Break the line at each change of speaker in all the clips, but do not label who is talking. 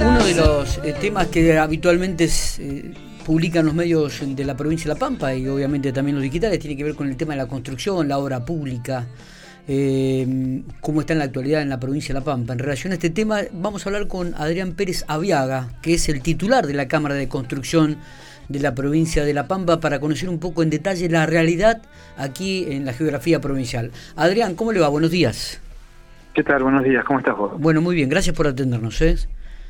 Uno de los eh, temas que habitualmente eh, publican los medios de la provincia de La Pampa y obviamente también los digitales tiene que ver con el tema de la construcción, la obra pública, eh, cómo está en la actualidad en la provincia de La Pampa. En relación a este tema vamos a hablar con Adrián Pérez Aviaga, que es el titular de la Cámara de Construcción de la provincia de La Pampa para conocer un poco en detalle la realidad aquí en la geografía provincial. Adrián, ¿cómo le va? Buenos días.
¿Qué tal? Buenos días, ¿cómo estás vos?
Bueno, muy bien, gracias por atendernos. ¿eh?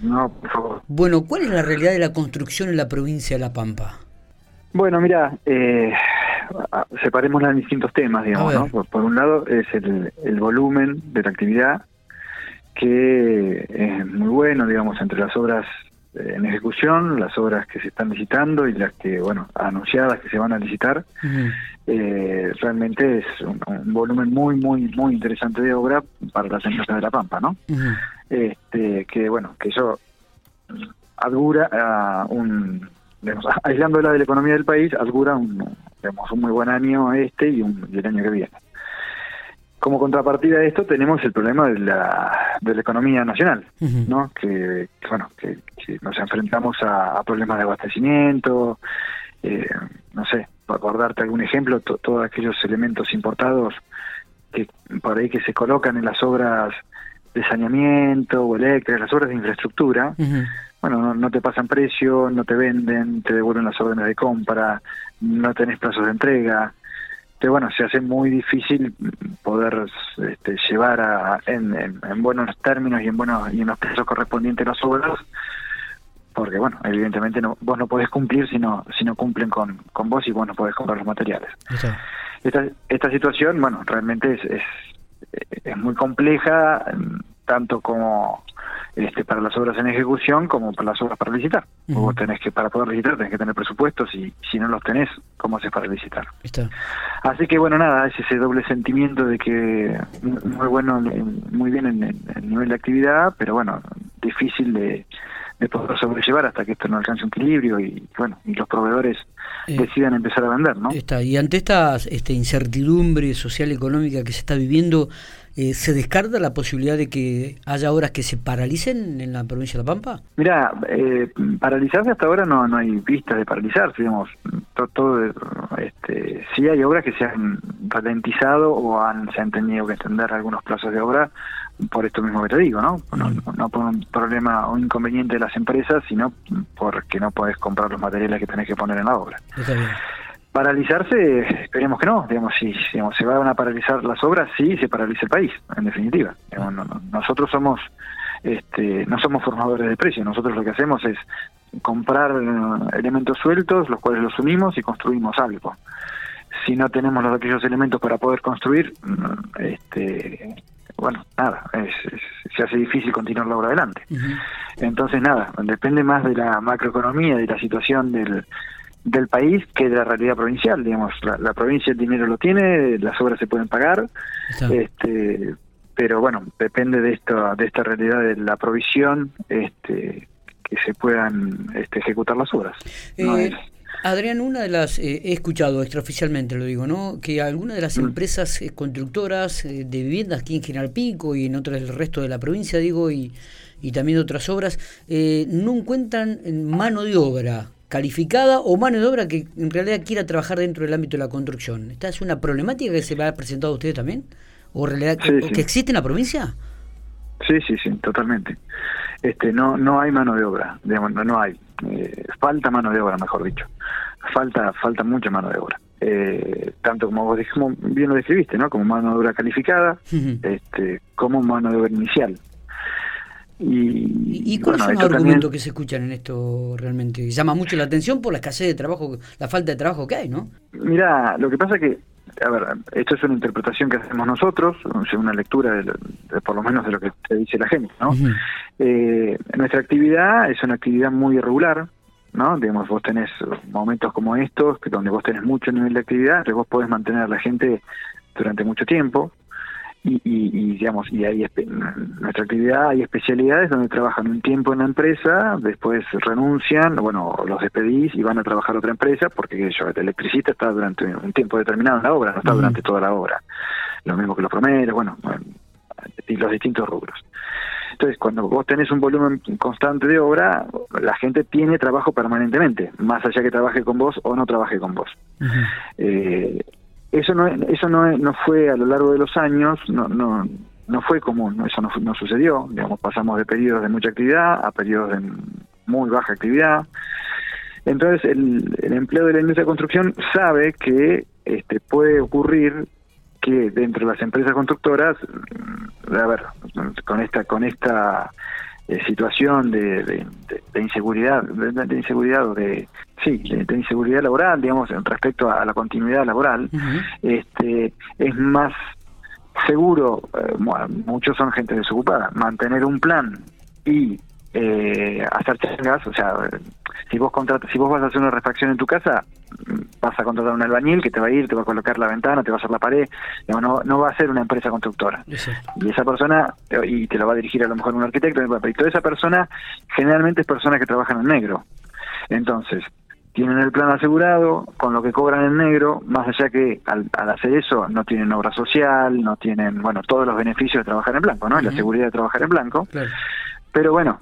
No, por favor.
Bueno, ¿cuál es la realidad de la construcción en la provincia de La Pampa?
Bueno, mira, eh, separémosla en distintos temas, digamos, ¿no? Por, un lado es el, el volumen de la actividad, que es muy bueno, digamos, entre las obras eh, en ejecución, las obras que se están licitando y las que, bueno, anunciadas que se van a licitar. eh, realmente es un, volumen muy, muy, muy interesante de obra para las empresas de La Pampa, ¿no? Este, que, bueno, que eso augura a un, digamos, aislándola de la economía del país, augura un, digamos, un muy buen año este y, un, y el año que viene. Como contrapartida de esto tenemos el problema de la, de la economía nacional, ¿no? Que, bueno, que, nos enfrentamos a, problemas de abastecimiento, eh, no sé, por, darte algún ejemplo, todos aquellos elementos importados que por ahí que se colocan en las obras de saneamiento o eléctricas, las obras de infraestructura, bueno, no, no, te pasan precio, no te venden, te devuelven las órdenes de compra, no tenés plazos de entrega, que bueno, se hace muy difícil poder este, llevar a, en, en, buenos términos y en buenos y en los precios correspondientes las obras, porque bueno, evidentemente no, vos no podés cumplir si no, si no cumplen con, con vos y vos no podés comprar los materiales. Esta, esta situación, bueno, realmente es, es, es muy compleja, tanto como este, para las obras en ejecución como para las obras para licitar. Vos tenés que, para poder licitar, tenés que tener presupuestos y si no los tenés, ¿cómo haces para licitar? Así que bueno, nada, es ese doble sentimiento de que muy bueno, muy bien en el nivel de actividad, pero bueno, difícil de, de poder sobrellevar hasta que esto no alcance un equilibrio y bueno y los proveedores eh, decidan empezar a vender no
está y ante esta este, incertidumbre social económica que se está viviendo eh, ¿Se descarta la posibilidad de que haya obras que se paralicen en la provincia de La Pampa?
Mira, eh, paralizarse hasta ahora no, no hay vistas de paralizarse, digamos. Todo, este, sí hay obras que se han ralentizado o han, se han tenido que extender algunos plazos de obra por esto mismo que te digo, ¿no? No, no por un problema o inconveniente de las empresas, sino porque no podés comprar los materiales que tenés que poner en la obra. Está bien. Paralizarse, esperemos que no. Digamos, si digamos, se van a paralizar las obras, sí, se paraliza el país, en definitiva. nosotros somos, este, no somos formadores de precios. Nosotros lo que hacemos es comprar elementos sueltos, los cuales los unimos y construimos algo. Si no tenemos los aquellos elementos para poder construir, mm, este, bueno, nada, se hace difícil continuar la obra adelante. Entonces, nada, depende más de la macroeconomía, de la situación del del país que de la realidad provincial, digamos, la, provincia el dinero lo tiene, las obras se pueden pagar, este, pero bueno, depende de esta, de esta realidad de la provisión, este, que se puedan este, ejecutar las obras.
Eh, Adrián, una de las, eh, he escuchado extraoficialmente, lo digo, ¿no? Que algunas de las mm. empresas eh, constructoras de viviendas aquí en General Pico y en otras del resto de la provincia, digo, y, y también otras obras, no encuentran mano de obra calificada o mano de obra que en realidad quiera trabajar dentro del ámbito de la construcción. ¿Esta es una problemática que se va a presentado a ustedes también? ¿O realidad que, existe en la provincia?
Sí, sí, sí, totalmente. Este, no, no hay mano de obra, digamos, no, hay. Eh, falta mano de obra, mejor dicho. Falta, falta mucha mano de obra. Eh, tanto como vos dijimos, bien lo describiste, ¿no? Como mano de obra calificada, este, como mano de obra inicial.
¿Y, cuáles son los argumentos que se escuchan en esto realmente? Llama mucho la atención por la escasez de trabajo, la falta de trabajo que hay, ¿no?
Mira, lo que pasa es que, a ver, esto es una interpretación que hacemos nosotros, una lectura de, por lo menos de lo que te dice la gente, ¿no? Eh, nuestra actividad es una actividad muy irregular, ¿no? Digamos, vos tenés momentos como estos, donde vos tenés mucho nivel de actividad, que vos podés mantener a la gente durante mucho tiempo, y, y, digamos y hay nuestra actividad hay especialidades donde trabajan un tiempo en la empresa después renuncian bueno los despedís y van a trabajar a otra empresa porque yo el electricista está durante un tiempo determinado en la obra no está durante toda la obra. Lo mismo que los promedios bueno y los distintos rubros Entonces, cuando vos tenés un volumen constante de obra, la gente tiene trabajo permanentemente, más allá que trabaje con vos o no trabaje con vos. eh, eso no eso no, no fue a lo largo de los años, no no no fue común, eso no, no sucedió, digamos, pasamos de periodos de mucha actividad a periodos de muy baja actividad. Entonces, el, el empleo de la industria de construcción sabe que este, puede ocurrir que dentro de las empresas constructoras, a ver, con esta con esta eh, situación de, de, de, inseguridad, de, inseguridad o de sí, de, inseguridad laboral, digamos, respecto a la continuidad laboral, este es más seguro, eh, muchos son gente desocupada, mantener un plan y eh, hacer changas, o sea, si vos contratas, si vos vas a hacer una refacción en tu casa, vas a contratar un albañil que te va a ir, te va a colocar la ventana, te va a hacer la pared, no, no va a ser una empresa constructora. Y esa persona, y te lo va a dirigir a lo mejor un arquitecto, y toda esa persona generalmente es persona que trabajan en negro. Entonces, tienen el plan asegurado, con lo que cobran en negro, más allá que al, hacer eso no tienen obra social, no tienen, bueno, todos los beneficios de trabajar en blanco, ¿no? La seguridad de trabajar en blanco. Pero bueno,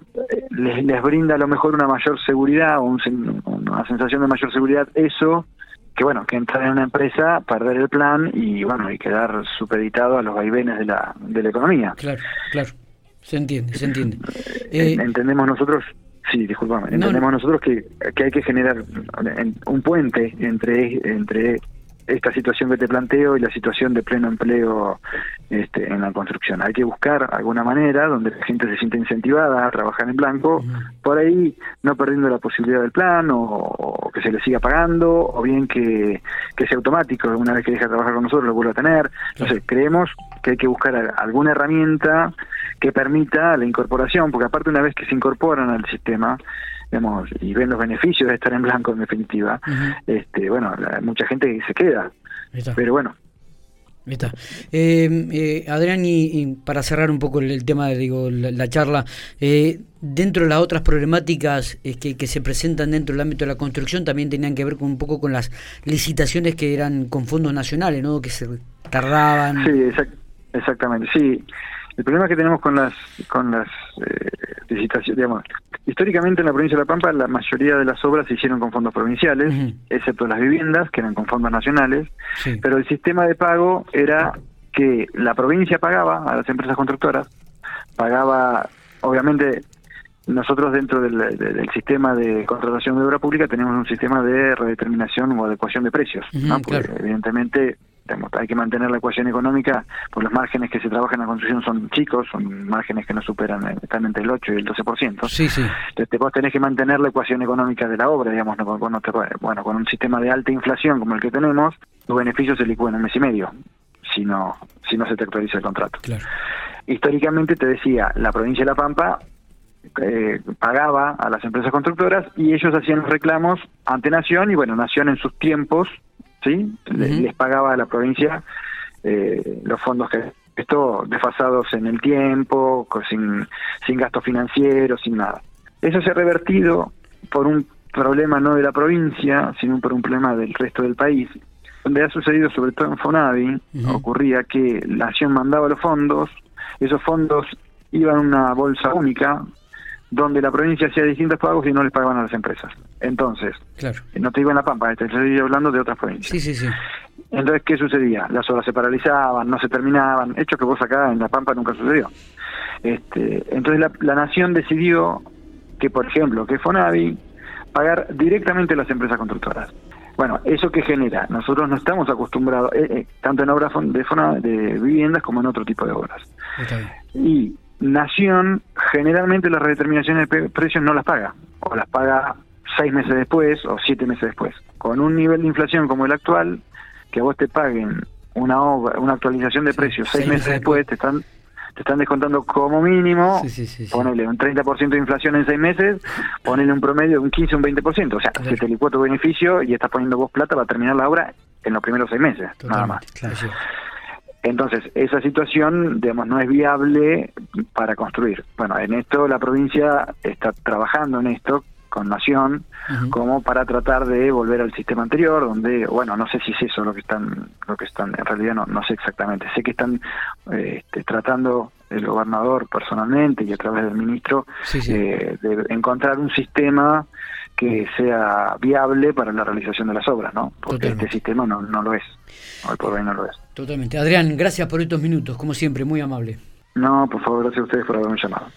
les, les, brinda a lo mejor una mayor seguridad o una sensación de mayor seguridad eso que bueno, que entrar en una empresa, perder el plan y bueno, y quedar supeditado a los vaivenes de la, de la economía.
Claro, claro. Se entiende, se entiende.
Eh, entendemos nosotros Sí, disculpame. Entendemos nosotros que, que, hay que generar un puente entre, entre esta situación que te planteo y la situación de pleno empleo este, en la construcción. Hay que buscar alguna manera donde la gente se sienta incentivada a trabajar en blanco, por ahí no perdiendo la posibilidad del plan o, que se le siga pagando o bien que, que sea automático, una vez que deja de trabajar con nosotros lo vuelva a tener. Entonces, creemos que hay que buscar alguna herramienta que permita la incorporación, porque aparte una vez que se incorporan al sistema, digamos, y ven los beneficios de estar en blanco en definitiva, este, bueno, mucha gente se queda. Pero bueno,
Está. Eh, eh, Adrián, y, para cerrar un poco el, tema, digo, la, charla, eh, dentro de las otras problemáticas que, que, se presentan dentro del ámbito de la construcción también tenían que ver con un poco con las licitaciones que eran con fondos nacionales, ¿no? Que se tardaban.
Sí, exactamente, sí. El problema que tenemos con las con las eh, licitaciones, digamos, históricamente en la provincia de La Pampa la mayoría de las obras se hicieron con fondos provinciales, excepto las viviendas que eran con fondos nacionales, pero el sistema de pago era que la provincia pagaba a las empresas constructoras, pagaba, obviamente nosotros dentro del, del, sistema de contratación de obra pública tenemos un sistema de redeterminación o adecuación de precios, ¿no? Porque evidentemente hay que mantener la ecuación económica, por los márgenes que se trabajan en la construcción son chicos, son márgenes que no superan, eh, están entre el 8 y el 12%.
Sí, sí.
Entonces vos tenés que mantener la ecuación económica de la obra, digamos, bueno, con un sistema de alta inflación como el que tenemos, los beneficios se licúan en un mes y medio, si no, si no se te actualiza el contrato.
Claro.
Históricamente te decía, la provincia de La Pampa eh, pagaba a las empresas constructoras y ellos hacían reclamos ante Nación y bueno, Nación en sus tiempos ¿sí? Les pagaba a la provincia eh, los fondos que esto desfasados en el tiempo, sin, sin gasto financiero, sin nada. Eso se ha revertido por un problema no de la provincia, sino por un problema del resto del país, donde ha sucedido sobre todo en Fonavi, ocurría que la Nación mandaba los fondos, esos fondos iban a una bolsa única, donde la provincia hacía distintos pagos y no les pagaban a las empresas. Entonces,
claro.
no te digo en La Pampa, te estoy hablando de otras provincias.
Sí, sí, sí.
Entonces, ¿qué sucedía? Las obras se paralizaban, no se terminaban, hecho que vos acá en La Pampa nunca sucedió. Este, entonces la, la nación decidió que, por ejemplo, que Fonavi pagar directamente a las empresas constructoras. Bueno, ¿eso qué genera? Nosotros no estamos acostumbrados, eh, eh, tanto en obras de, de viviendas como en otro tipo de obras. Y Nación generalmente las redeterminaciones de precios no las paga, o las paga seis meses después o siete meses después. Con un nivel de inflación como el actual, que a vos te paguen una obra, una actualización de precios seis, meses, después, te están te están descontando como mínimo, ponele un 30% de inflación en seis meses, ponele un promedio de un 15 o un 20%. O sea, si te licuó tu beneficio y estás poniendo vos plata, va a terminar la obra en los primeros seis meses, nada más. Entonces, esa situación, digamos, no es viable para construir. Bueno, en esto la provincia está trabajando en esto con Nación como para tratar de volver al sistema anterior donde bueno no sé si es eso lo que están lo que están en realidad no no sé exactamente. Sé que están eh, este, tratando el gobernador personalmente y a través del ministro eh, de encontrar un sistema que sea viable para la realización de las obras, ¿no? Porque este sistema no, no lo es, hoy por hoy no lo es.
Totalmente. Adrián, gracias por estos minutos, como siempre, muy amable.
No, por favor, gracias a ustedes por haberme llamado.